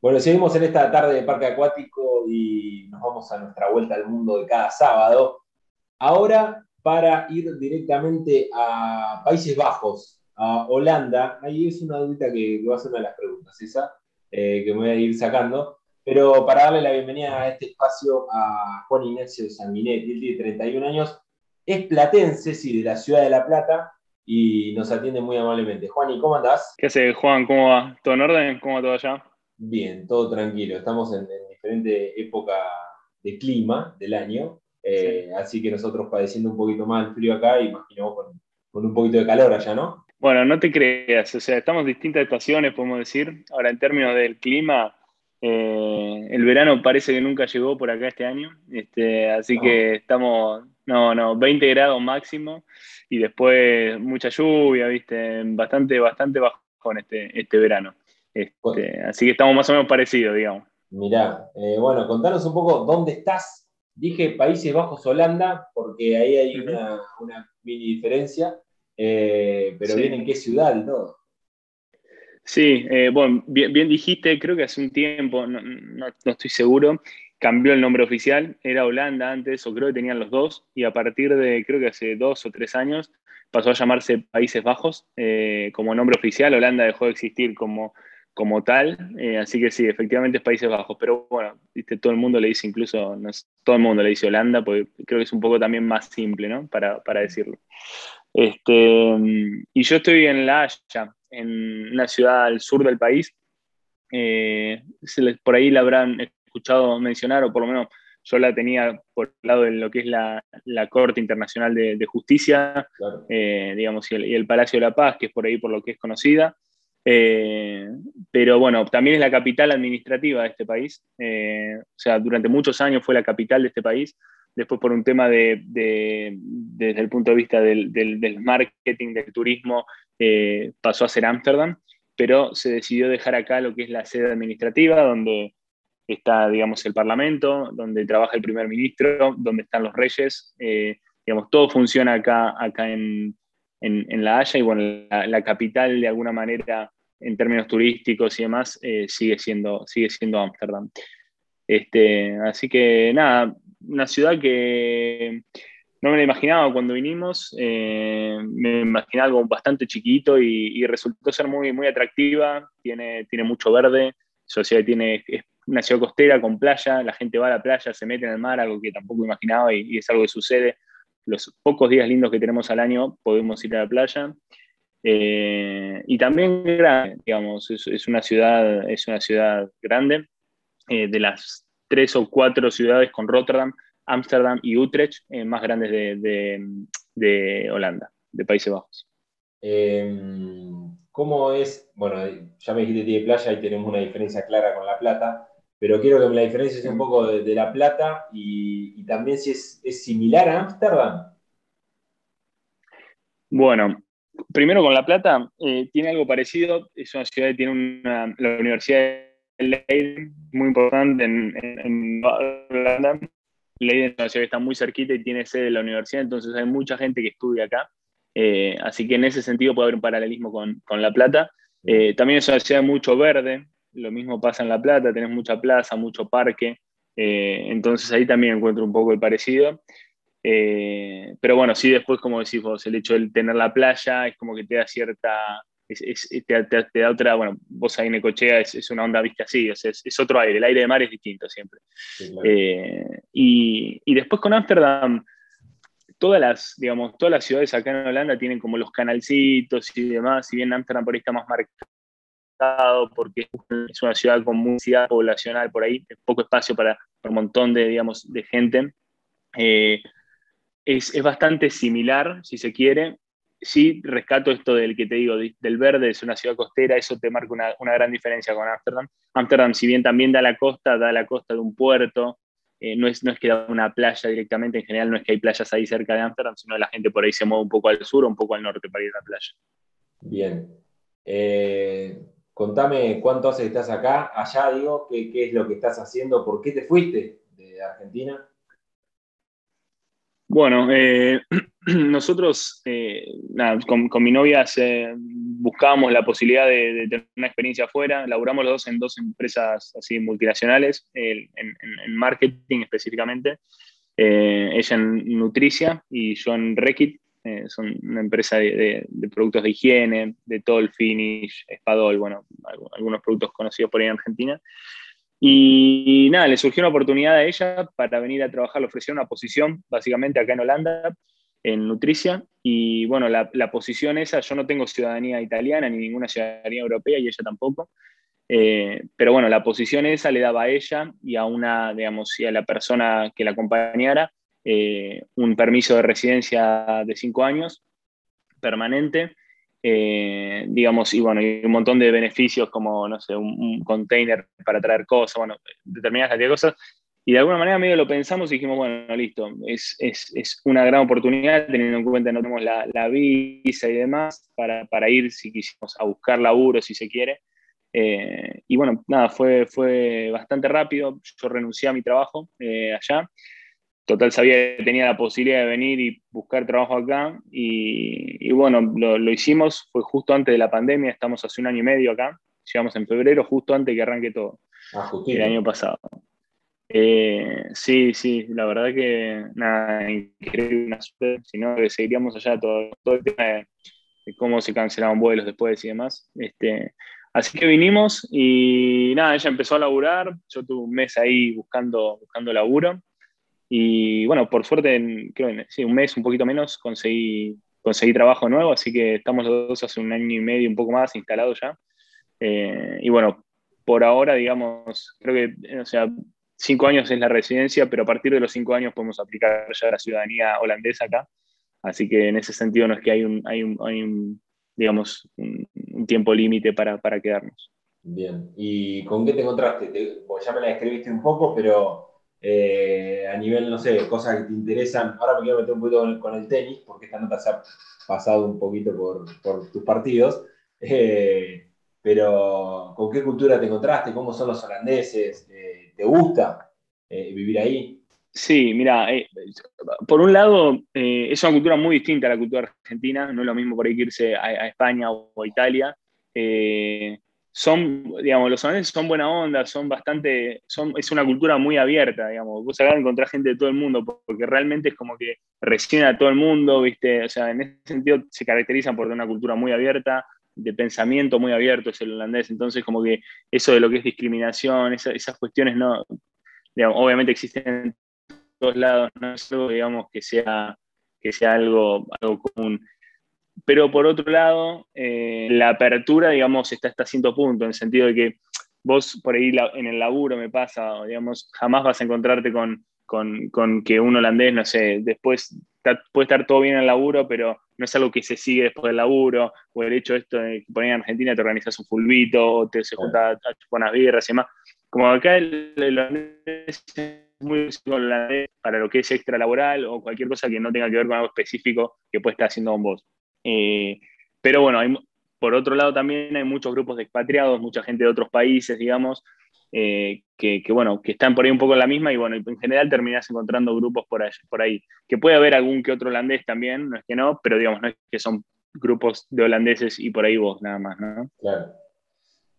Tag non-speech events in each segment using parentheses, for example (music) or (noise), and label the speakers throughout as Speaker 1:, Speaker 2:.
Speaker 1: Bueno, seguimos en esta tarde de parque acuático y nos vamos a nuestra vuelta al mundo de cada sábado. Ahora para ir directamente a Países Bajos, a Holanda. Ahí es una dudita que, va a ser una de las preguntas, esa, eh, que me voy a ir sacando. Pero para darle la bienvenida a este espacio a Juan Ignacio Sanguinetti, tiene 31 años, es platense, sí, de la ciudad de La Plata, y nos atiende muy amablemente. Juan, ¿y cómo andás?
Speaker 2: ¿Qué hace, Juan? ¿Cómo va? ¿Todo en orden? ¿Cómo va todo allá?
Speaker 1: Bien, todo tranquilo. Estamos en, diferente época de clima del año, eh, así que nosotros padeciendo un poquito más el frío acá, imaginamos con, con un poquito de calor allá, ¿no?
Speaker 2: Bueno, no te creas, o sea, estamos en distintas estaciones, podemos decir. Ahora, en términos del clima, eh, el verano parece que nunca llegó por acá este año, este, así que estamos, no, no, 20 grados máximo y después mucha lluvia, viste, bastante, bastante bajo este, este verano. Este, así que estamos más o menos parecidos, digamos.
Speaker 1: Mirá, eh, bueno, contanos un poco dónde estás. Dije Países Bajos, Holanda, porque ahí hay una, mini diferencia, eh, pero bien en qué ciudad y todo.
Speaker 2: Sí, eh, bueno, bien, dijiste, creo que hace un tiempo, no, no, estoy seguro, cambió el nombre oficial, era Holanda antes, o creo que tenían los dos, y a partir de, creo que hace dos o tres años, pasó a llamarse Países Bajos eh, como nombre oficial, Holanda dejó de existir como, como tal, eh, así que sí, efectivamente es Países Bajos, pero bueno, ¿viste? todo el mundo le dice incluso, no todo el mundo le dice Holanda, porque creo que es un poco también más simple, ¿no? Para, para decirlo. Este, y yo estoy en La Haya, en una ciudad al sur del país. Eh, por ahí la habrán escuchado mencionar, o por lo menos yo la tenía por el lado de lo que es la, Corte Internacional de, Justicia, eh, digamos, y el, Palacio de la Paz, que es por ahí por lo que es conocida. Eh, pero bueno, también es la capital administrativa de este país. o sea, durante muchos años fue la capital de este país después por un tema de, desde el punto de vista del, marketing, del turismo, eh, pasó a ser Ámsterdam, pero se decidió dejar acá lo que es la sede administrativa, donde está, digamos, el Parlamento, donde trabaja el primer ministro, donde están los reyes, eh, digamos, todo funciona acá, acá en, La Haya y bueno, la, capital de alguna manera en términos turísticos y demás eh, sigue siendo sigue siendo Ámsterdam. Este, así que nada, una ciudad que no me la imaginaba cuando vinimos, eh, me imaginaba algo bastante chiquito y, resultó ser muy, muy atractiva, tiene, tiene mucho verde, ciudad tiene, es una ciudad costera con playa, la gente va a la playa, se mete en el mar, algo que tampoco imaginaba y, es algo que sucede. Los pocos días lindos que tenemos al año podemos ir a la playa. Eh, y también grande, digamos, es, una ciudad, es una ciudad grande. Eh, de las tres o cuatro ciudades con Rotterdam, Ámsterdam y Utrecht, eh, más grandes de, Holanda, de Países Bajos.
Speaker 1: Em, ¿Cómo es? Bueno, ya me dijiste tiene playa y tenemos una diferencia clara con La Plata, pero quiero que me la diferencies un poco de, La Plata y, también si es, similar a Ámsterdam.
Speaker 2: Bueno, primero con La Plata, eh, tiene algo parecido, es una ciudad que tiene una, la Universidad Leiden, muy importante en, en, Holanda. Leiden es una ciudad que está muy cerquita y tiene sede de la universidad, entonces hay mucha gente que estudia acá. Eh, así que en ese sentido puede haber un paralelismo con, con La Plata. Eh, también es una ciudad mucho verde, lo mismo pasa en La Plata, tenés mucha plaza, mucho parque, entonces ahí también encuentro un poco el parecido. Pero bueno, sí después, como decís vos, el hecho de tener la playa es como que te da cierta te, da otra, bueno, vos ahí en Ecochea es, es una onda vista así, es, otro aire, el aire de mar es distinto siempre. Eh, y, y, después con Ámsterdam, todas las, digamos, todas las ciudades acá en Holanda tienen como los canalcitos y demás, si bien Ámsterdam por ahí está más marcado porque es una ciudad con mucha poblacional por ahí, poco espacio para, un montón de, digamos, de gente. Eh, es, es, bastante similar, si se quiere, sí rescato esto del que te digo, del verde, es una ciudad costera, eso te marca una, gran diferencia con Ámsterdam. Ámsterdam, si bien también da la costa, da la costa de un puerto, eh, no, es, no es que da una playa directamente, en general no es que hay playas ahí cerca de Ámsterdam, sino la gente por ahí se mueve un poco al sur o un poco al norte para ir a la playa.
Speaker 1: Bien. Eh, contame cuánto hace que estás acá, allá digo, qué, qué es lo que estás haciendo, por qué te fuiste de Argentina.
Speaker 2: Bueno, eh, (clears throat) nosotros, eh, con, mi novia buscábamos la posibilidad de, tener una experiencia afuera. Laburamos los dos en dos empresas así multinacionales, en, marketing específicamente. Eh, ella en Nutricia y yo en Rekit. Son una empresa de, productos de higiene, de todo el finish, Espadol, bueno, algunos productos conocidos por ahí en Argentina. Y nada, le surgió una oportunidad a ella para venir a trabajar, le ofrecieron una posición básicamente acá en Holanda, en Nutricia. Y bueno, la, posición esa, yo no tengo ciudadanía italiana ni ninguna ciudadanía europea y ella tampoco. Eh, pero bueno, la posición esa le daba a ella y a una, digamos, y a la persona que la acompañara eh, un permiso de residencia de cinco años permanente eh, digamos, y bueno, y un montón de beneficios como, no sé, un, container para traer cosas, bueno, determinadas cantidad de cosas. Y de alguna manera medio lo pensamos y dijimos, bueno, listo, es, es, es una gran oportunidad teniendo en cuenta que no tenemos la, la visa y demás para, para, ir, si quisimos, a buscar laburo, si se quiere. Eh, y bueno, nada, fue, fue bastante rápido. Yo renuncié a mi trabajo eh, allá total sabía que tenía la posibilidad de venir y buscar trabajo acá. Y, bueno, lo, hicimos, fue justo antes de la pandemia, estamos hace un año y medio acá, llegamos en febrero, justo antes que arranque todo, ah, el año pasado. Eh, sí, sí, la verdad que nada, increíble, una suerte, si no, seguiríamos allá todo, todo el tema de, cómo se cancelaban vuelos después y demás. Este, así que vinimos y nada, ella empezó a laburar, yo tuve un mes ahí buscando, buscando laburo. Y bueno, por suerte, en, creo en sí, un mes, un poquito menos, conseguí, conseguí trabajo nuevo, así que estamos los dos hace un año y medio, un poco más, instalados ya. Eh, y bueno, por ahora, digamos, creo que, o sea, cinco años es la residencia, pero a partir de los cinco años podemos aplicar ya la ciudadanía holandesa acá. Así que en ese sentido no es que hay un, hay un, hay un digamos, un, tiempo límite para, para, quedarnos.
Speaker 1: Bien, ¿y con qué te encontraste? pues ya me la escribiste un poco, pero eh, a nivel, no sé, cosas que te interesan. Ahora me quiero meter un poquito con, el tenis, porque esta nota se ha pasado un poquito por, por tus partidos. Eh, pero, ¿con qué cultura te encontraste? ¿Cómo son los holandeses? Eh, ¿Te gusta vivir ahí?
Speaker 2: Sí, mira, por un lado, es una cultura muy distinta a la cultura argentina. No es lo mismo por ahí irse a, España o, a Italia son, digamos, los holandeses son buena onda, son bastante, son, es una cultura muy abierta, digamos, vos acá encontrás gente de todo el mundo, porque realmente es como que reciben a todo el mundo, ¿viste? O sea, en ese sentido se caracterizan por una cultura muy abierta, de pensamiento muy abierto es el holandés, entonces como que eso de lo que es discriminación, esas cuestiones no, digamos, obviamente existen en todos lados, no es algo, digamos, que sea, que sea algo, algo común. Pero por otro lado, eh, la apertura, digamos, está hasta cierto punto, en el sentido de que vos por ahí en el laburo me pasa, digamos, jamás vas a encontrarte con, con, que un holandés, no sé, después puede estar todo bien en el laburo, pero no es algo que se sigue después del laburo, o el hecho de esto de que por ahí en Argentina te organizas un fulbito, o te se junta a, chupar unas birras y demás. Como acá el, holandés es muy holandés para lo que es extra laboral o cualquier cosa que no tenga que ver con algo específico que puede estar haciendo con vos. Eh, pero bueno, por otro lado también hay muchos grupos de expatriados, mucha gente de otros países, digamos, eh, que, bueno, que están por ahí un poco en la misma y bueno, en general terminás encontrando grupos por ahí, por ahí. Que puede haber algún que otro holandés también, no es que no, pero digamos, no es que son grupos de holandeses y por ahí vos nada más, ¿no?
Speaker 1: Claro.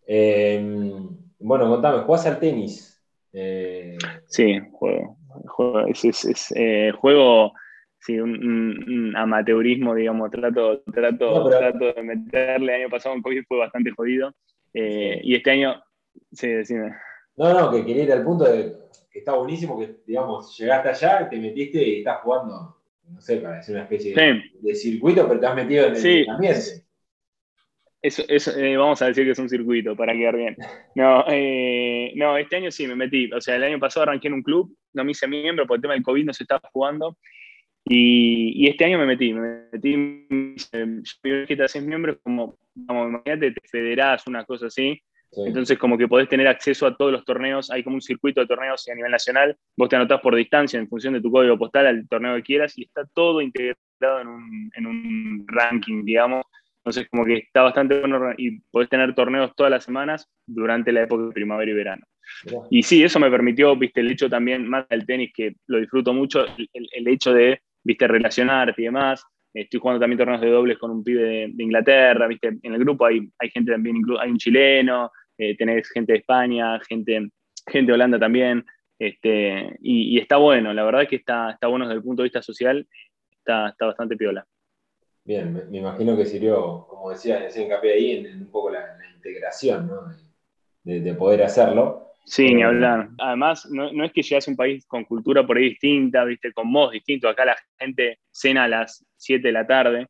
Speaker 1: Em, bueno, contame, ¿jugás al tenis?
Speaker 2: Eh, sí, juego. juego es, juego sí, un, amateurismo, digamos, trato, trato, trato de meterle. El año pasado en COVID fue bastante jodido. Eh, y este año, sí, decime.
Speaker 1: No, no, que quería ir al punto de que está buenísimo que, digamos, llegaste allá, te metiste y estás jugando, no sé, para decir una especie de, circuito, pero te has metido en el, ambiente.
Speaker 2: Eso, eso eh, vamos a decir que es un circuito para quedar bien. No, eh, no, este año sí me metí. O sea, el año pasado arranqué en un club, no me hice miembro por el tema del COVID, no se estaba jugando. Y, este año me metí, me metí, yo que te haces miembro, como, como imagínate, te federás, una cosa así. Entonces, como que podés tener acceso a todos los torneos, hay como un circuito de torneos a nivel nacional, vos te anotás por distancia en función de tu código postal al torneo que quieras y está todo integrado en un, en un ranking, digamos. Entonces, como que está bastante bueno y podés tener torneos todas las semanas durante la época de primavera y verano. Y sí, eso me permitió, viste, el hecho también, más del tenis, que lo disfruto mucho, el, el hecho de viste, relacionarte y demás. Estoy jugando también torneos de dobles con un pibe de, Inglaterra, viste, en el grupo hay, hay gente también, hay un chileno, eh, tenés gente de España, gente, gente de Holanda también, este, y, está bueno, la verdad que está, está bueno desde el punto de vista social, está, está bastante piola.
Speaker 1: Bien, me, imagino que sirvió, como decía, ese hincapié ahí, en, un poco la, integración, ¿no? de, poder hacerlo.
Speaker 2: Sí, ni hablar. Además, no, no, es que llegas a un país con cultura por ahí distinta, ¿viste? con modos distintos. Acá la gente cena a las 7 de la tarde.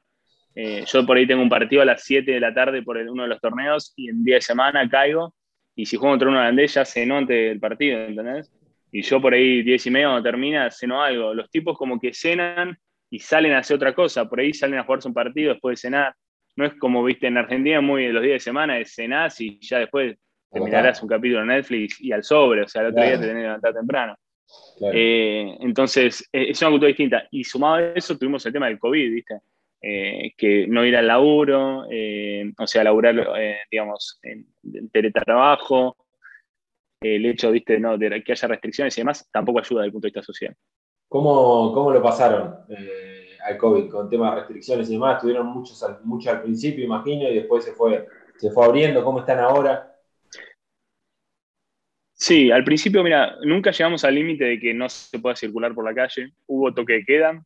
Speaker 2: Eh, yo por ahí tengo un partido a las 7 de la tarde por uno de los torneos y en día de semana caigo. Y si juego contra un holandés, ya cenó antes del partido, ¿entendés? Y yo por ahí 10 y media cuando termina, ceno algo. Los tipos como que cenan y salen a hacer otra cosa. Por ahí salen a jugarse un partido después de cenar. No es como, viste, en Argentina, muy los días de semana, es cenás y ya después terminarás un capítulo en Netflix y al sobre, o sea, el otro día te tenés que levantar temprano. Eh, entonces, eh, es una cultura distinta. Y sumado a eso, tuvimos el tema del COVID, ¿viste? Eh, que no ir al laburo, o sea, laburar, digamos, en, teletrabajo, el hecho, ¿viste? No, de que haya restricciones y demás, tampoco ayuda desde el punto de vista social.
Speaker 1: ¿Cómo, cómo lo pasaron al COVID con temas de restricciones y demás? Tuvieron muchos, mucho al principio, imagino, y después se fue, se fue abriendo. ¿Cómo están ahora?
Speaker 2: Sí, al principio, mira, nunca llegamos al límite de que no se pueda circular por la calle. Hubo toque de queda,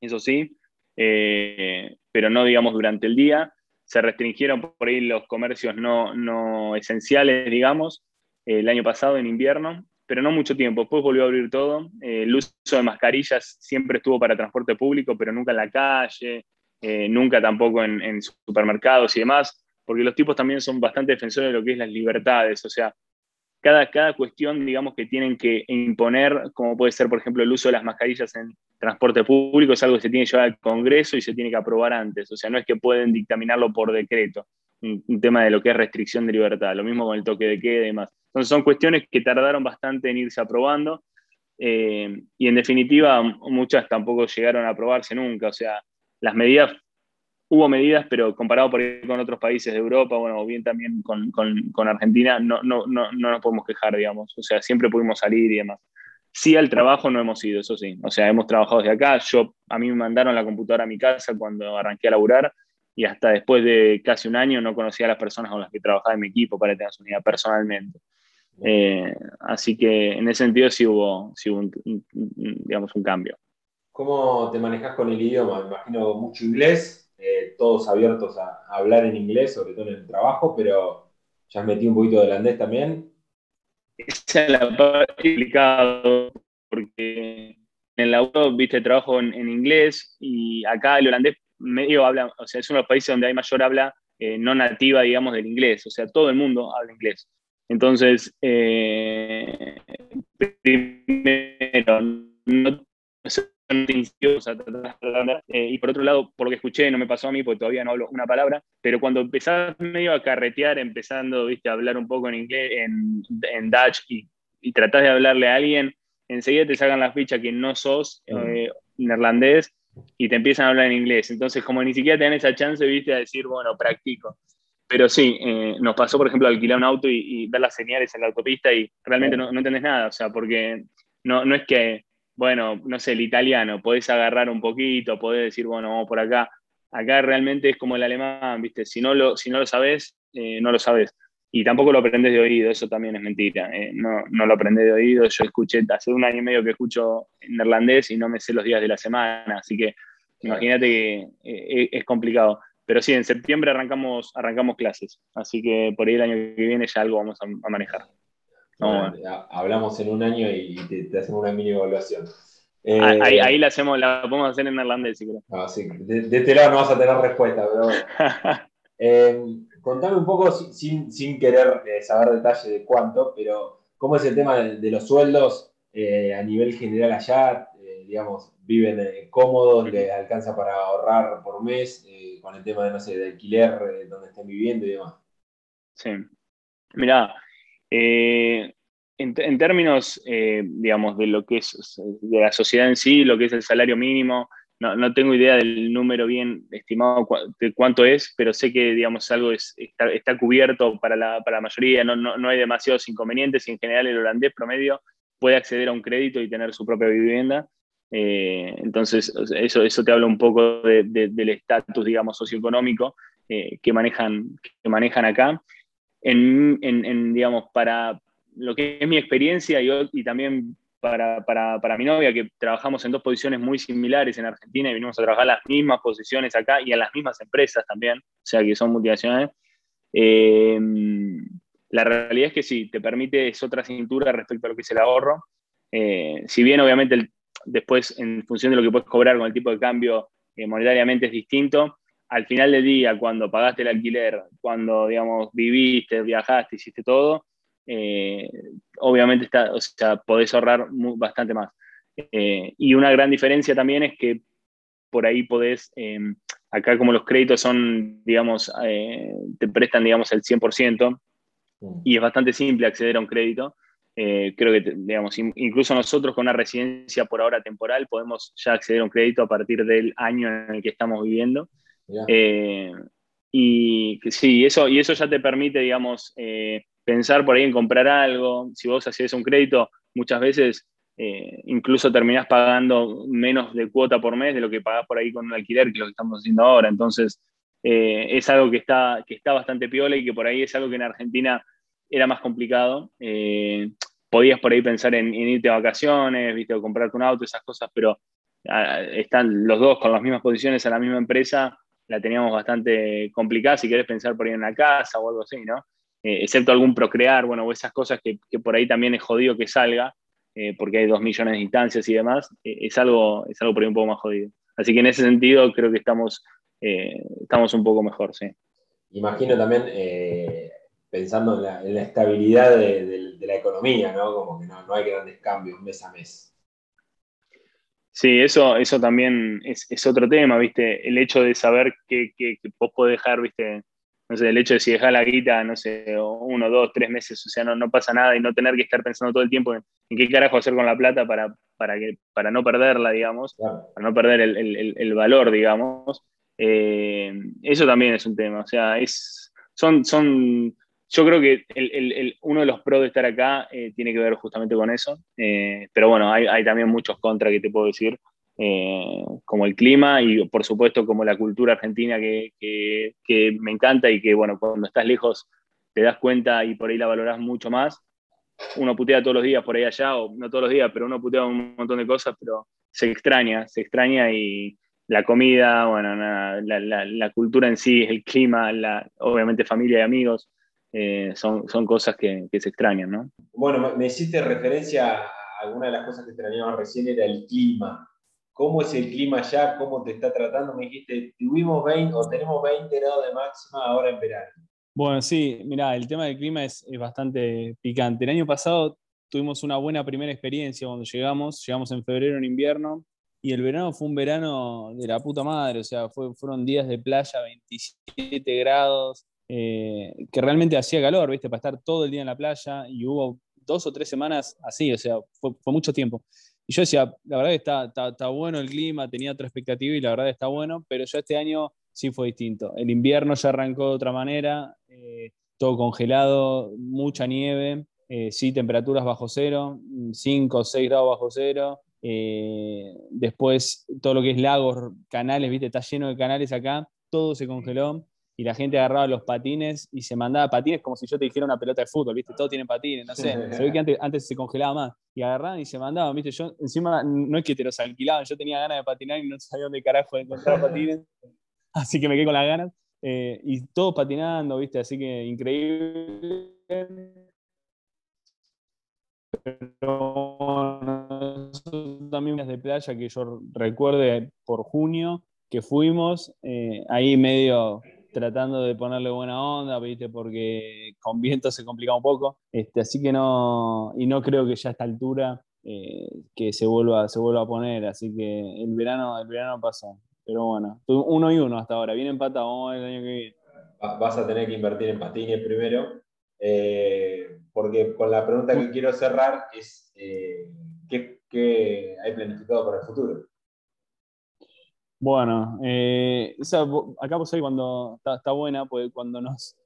Speaker 2: eso sí, eh, pero no, digamos, durante el día. Se restringieron por ahí los comercios no, esenciales, digamos, el año pasado en invierno, pero no mucho tiempo. Después volvió a abrir todo. Eh, el uso de mascarillas siempre estuvo para transporte público, pero nunca en la calle, eh, nunca tampoco en, en supermercados y demás, porque los tipos también son bastante defensores de lo que es las libertades. O sea, cada, cada cuestión, digamos, que tienen que imponer, como puede ser, por ejemplo, el uso de las mascarillas en transporte público, es algo que se tiene que llevar al Congreso y se tiene que aprobar antes. O sea, no es que pueden dictaminarlo por decreto, un, tema de lo que es restricción de libertad, lo mismo con el toque de queda y demás. Entonces, son cuestiones que tardaron bastante en irse aprobando eh, y, en definitiva, muchas tampoco llegaron a aprobarse nunca. O sea, las medidas hubo medidas, pero comparado por con otros países de Europa, bueno, o bien también con, con, Argentina, no, no, no, no, nos podemos quejar, digamos. O sea, siempre pudimos salir y demás. Sí, al trabajo no hemos ido, eso sí. O sea, hemos trabajado desde acá. Yo, a mí me mandaron la computadora a mi casa cuando arranqué a laburar y hasta después de casi un año no conocía a las personas con las que trabajaba en mi equipo para tener su unidad personalmente. Eh, así que en ese sentido sí hubo, sí hubo digamos, un cambio.
Speaker 1: ¿Cómo te manejas con el idioma? Me imagino mucho inglés, eh, todos abiertos a, hablar en inglés, sobre todo en el trabajo, pero ya metí un poquito de holandés también.
Speaker 2: Esa es la parte complicada, porque en el laburo, viste, trabajo en, inglés y acá el holandés medio habla, o sea, es uno de los países donde hay mayor habla eh, no nativa, digamos, del inglés, o sea, todo el mundo habla inglés. Entonces, eh, primero, eh, y por otro lado, por lo que escuché, no me pasó a mí porque todavía no hablo una palabra, pero cuando empezás medio a carretear, empezando ¿viste? a hablar un poco en inglés, en, en Dutch, y, y tratás de hablarle a alguien, enseguida te sacan la ficha que no sos eh, neerlandés y te empiezan a hablar en inglés. Entonces, como ni siquiera tenés esa chance, viste, a decir, bueno, practico. Pero sí, eh, nos pasó, por ejemplo, alquilar un auto y, ver las señales en la autopista y realmente no, no entendés nada, o sea, porque no, no es que bueno, no sé, el italiano, podés agarrar un poquito, podés decir, bueno, vamos por acá. Acá realmente es como el alemán, ¿viste? Si no lo, si no lo sabes, eh, no lo sabes. Y tampoco lo aprendes de oído, eso también es mentira. Eh, no, no, lo aprendés de oído. Yo escuché, hace un año y medio que escucho neerlandés y no me sé los días de la semana, así que imagínate que eh, es complicado. Pero sí, en septiembre arrancamos, arrancamos clases, así que por ahí el año que viene ya algo vamos a manejar
Speaker 1: hablamos en un año y te, hacemos una mini evaluación.
Speaker 2: Ah, ahí, eh, ahí, la hacemos, la podemos hacer en neerlandés, si
Speaker 1: sí. de, este lado no vas a tener respuesta, pero (laughs) eh, contame un poco, sin, sin querer eh, saber detalle de cuánto, pero ¿cómo es el tema de, los sueldos a nivel general allá? digamos, ¿viven cómodos? ¿Les alcanza para ahorrar por mes? con el tema de, no sé, de alquiler, donde estén viviendo y demás.
Speaker 2: Sí. Mirá, eh, en, términos, eh, digamos, de lo que es de la sociedad en sí, lo que es el salario mínimo, no, tengo idea del número bien estimado de cuánto es, pero sé que, digamos, algo está, cubierto para la, mayoría, no, no, hay demasiados inconvenientes y en general el holandés promedio puede acceder a un crédito y tener su propia vivienda. entonces, eso, eso te habla un poco del estatus, digamos, socioeconómico que, manejan, que manejan acá. En, digamos, para lo que es mi experiencia y, también para, para, para, mi novia, que trabajamos en dos posiciones muy similares en Argentina y venimos a trabajar las mismas posiciones acá y en las mismas empresas también, o sea que son multinacionales. Eh, la realidad es que sí, te permite, es otra cintura respecto a lo que es el ahorro. Eh, si bien obviamente después, en función de lo que puedes cobrar con el tipo de cambio eh, monetariamente es distinto, al final del día, cuando pagaste el alquiler, cuando, digamos, viviste, viajaste, hiciste todo, eh, obviamente está, o sea, podés ahorrar bastante más. Eh, y una gran diferencia también es que por ahí podés, em, acá como los créditos son, digamos, eh, te prestan, digamos, el 100% mm. y es bastante simple acceder a un crédito. creo que, digamos, incluso nosotros con una residencia por ahora temporal podemos ya acceder a un crédito a partir del año en el que estamos viviendo. Y sí, eso, y eso ya te permite, digamos, pensar por ahí en comprar algo. Si vos hacés un crédito, muchas veces eh, incluso terminás pagando menos de cuota por mes de lo que pagás por ahí con un alquiler, que es lo que estamos haciendo ahora. Entonces, eh, es algo que está, que está bastante piola y que por ahí es algo que en Argentina era más complicado. Eh, podías por ahí pensar en, irte a vacaciones, ¿viste? o comprarte un auto, esas cosas, pero ah, están los dos con las mismas posiciones en la misma empresa, la teníamos bastante complicada si querés pensar por ahí en una casa o algo así, ¿no? Eh, excepto algún procrear, bueno, o esas cosas que, por ahí también es jodido que salga, eh, porque hay dos millones de instancias y demás, eh, es, algo, es algo por ahí un poco más jodido. Así que en ese sentido creo que estamos, estamos un poco mejor, sí.
Speaker 1: Imagino también, pensando en la, estabilidad de, la economía, ¿no? Como que no, hay grandes cambios mes a mes.
Speaker 2: Sí, eso, eso también es, otro tema, ¿viste? El hecho de saber que, que, que vos podés dejar, ¿viste? no sé, el hecho de si dejar la guita, no sé, uno, dos, tres meses, o sea, no, no pasa nada y no tener que estar pensando todo el tiempo en, qué carajo hacer con la plata para, para, que, para no perderla, digamos, para no perder el, valor, digamos. Eh, eso también es un tema, o sea, es, son, son, yo creo que uno de los pros de estar acá eh, tiene que ver justamente con eso, eh, pero bueno, hay, hay también muchos contra que te puedo decir. Eh, como el clima y por supuesto como la cultura argentina que, que, me encanta y que bueno, cuando estás lejos te das cuenta y por ahí la valoras mucho más. Uno putea todos los días por ahí allá, o no todos los días, pero uno putea un montón de cosas, pero se extraña, se extraña y la comida, bueno, la, la, la, cultura en sí, el clima, la, obviamente familia y amigos, eh, son, son cosas que, que, se extrañan, ¿no?
Speaker 1: Bueno, me hiciste referencia a alguna de las cosas que extrañaba recién, era el clima. ¿Cómo es el clima allá? ¿Cómo te está tratando? Me dijiste, tuvimos 20 o tenemos 20 grados de máxima ahora en verano.
Speaker 3: Bueno, sí, mira, el tema del clima es, bastante picante. El año pasado tuvimos una buena primera experiencia cuando llegamos, llegamos en febrero en invierno y el verano fue un verano de la puta madre, o sea, fueron días de playa, 27 grados, eh, que realmente hacía calor, ¿viste? Para estar todo el día en la playa y hubo dos o tres semanas así, o sea, fue, mucho tiempo. Y yo decía, la verdad está, está, bueno el clima, tenía otra expectativa y la verdad está bueno, pero ya este año sí fue distinto. El invierno ya arrancó de otra manera, eh, todo congelado, mucha nieve, eh, sí, temperaturas bajo cero, 5 o 6 grados bajo cero. Eh, después todo lo que es lagos, canales, viste, está lleno de canales acá, todo se congeló y la gente agarraba los patines y se mandaba patines como si yo te dijera una pelota de fútbol, ¿viste? Todos tienen patines, no sé. (laughs) Se ve que antes, antes se congelaba más. Y agarraban y se mandaban, ¿viste? Yo encima no es que te los alquilaban, yo tenía ganas de patinar y no sabía dónde carajo encontrar (laughs) patines. Así que me quedé con las ganas. Eh, y todos patinando, ¿viste? Así que increíble. Pero también de playa que yo recuerde por junio que fuimos, eh, ahí medio tratando de ponerle buena onda, ¿viste? porque con viento se complica un poco. Este, así que no, y no creo que ya a esta altura eh, que se vuelva, se vuelva a poner. Así que el verano, el verano pasó. Pero bueno, uno y uno hasta ahora, bien empatado, vamos el año que viene.
Speaker 1: Vas a tener que invertir en patines primero, eh, porque con la pregunta que quiero cerrar es, eh, ¿qué, ¿qué hay planificado para el futuro?
Speaker 3: Bueno, eh, acá pues hoy cuando está, buena, pues cuando nos,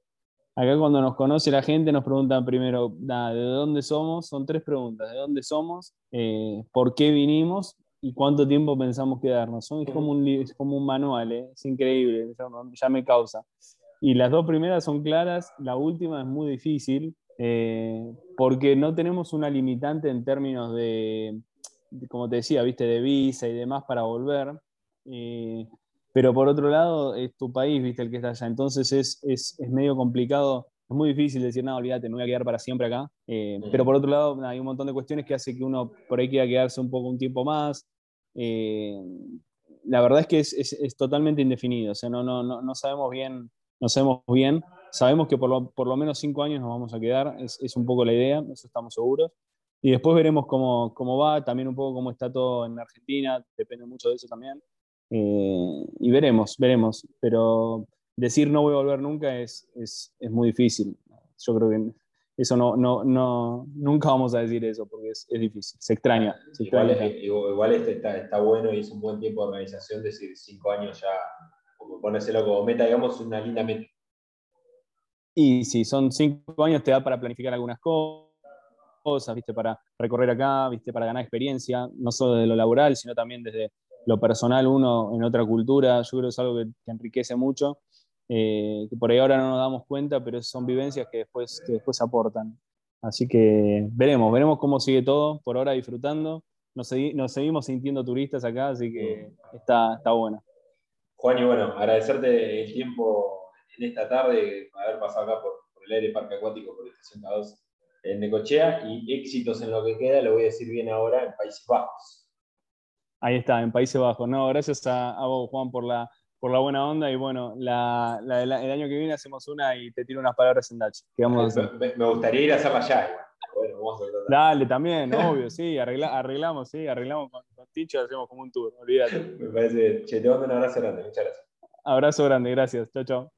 Speaker 3: acá cuando nos conoce la gente nos preguntan primero, ¿de dónde somos? Son tres preguntas, ¿de dónde somos? Eh, ¿Por qué vinimos?
Speaker 2: y cuánto tiempo pensamos quedarnos. es, como un, es como un manual, ¿eh? es increíble, ya, me causa. Y las dos primeras son claras, la última es muy difícil, eh, porque no tenemos una limitante en términos de, como te decía, viste, de visa y demás para volver. Eh, pero por otro lado, es tu país, viste, el que está allá. Entonces es, es, es medio complicado es muy difícil decir, no, olvídate, me voy a quedar para siempre acá. Eh, pero por otro lado, hay un montón de cuestiones que hace que uno por ahí quiera quedarse un poco un tiempo más. Eh, la verdad es que es, es, totalmente indefinido, o sea, no, no, no, no, sabemos bien, no sabemos bien. Sabemos que por lo, por lo menos cinco años nos vamos a quedar, es, es, un poco la idea, eso estamos seguros. Y después veremos cómo, cómo va, también un poco cómo está todo en Argentina, depende mucho de eso también. Eh, y veremos, veremos. Pero decir no voy a volver nunca es, es, es muy difícil. Yo creo que eso no, no, no, nunca vamos a decir eso porque es, es difícil, se extraña.
Speaker 1: igual, este está, está, bueno y es un buen tiempo de organización, decir cinco años ya, como ponérselo como meta, digamos, una linda meta.
Speaker 2: Y si son cinco años te da para planificar algunas cosas, ¿viste? para recorrer acá, ¿viste? para ganar experiencia, no solo de lo laboral, sino también desde lo personal uno en otra cultura, yo creo que es algo que, que enriquece mucho eh, que por ahí ahora no nos damos cuenta, pero son vivencias que después, que después aportan. Así que veremos, veremos cómo sigue todo, por ahora disfrutando. Nos, seguimos sintiendo turistas acá, así que está, está bueno.
Speaker 1: Juan, y bueno, agradecerte el tiempo en esta tarde, haber pasado acá por, el aire Parque Acuático, por Estación 2 en Necochea, y éxitos en lo que queda, lo voy a decir bien ahora, en Países Bajos.
Speaker 2: Ahí está, en Países Bajos. No, gracias a, a vos, Juan, por la, por la buena onda y bueno, la, el año que viene hacemos una y te tiro unas palabras en Dutch.
Speaker 1: me, gustaría ir a hacerla allá
Speaker 2: Bueno, vamos a Dale, también, obvio, sí, arreglamos, sí, arreglamos con, con Ticho, hacemos como un tour, olvídate.
Speaker 1: Me parece, che, te mando un abrazo grande, muchas gracias.
Speaker 2: Abrazo grande, gracias, chao, chao.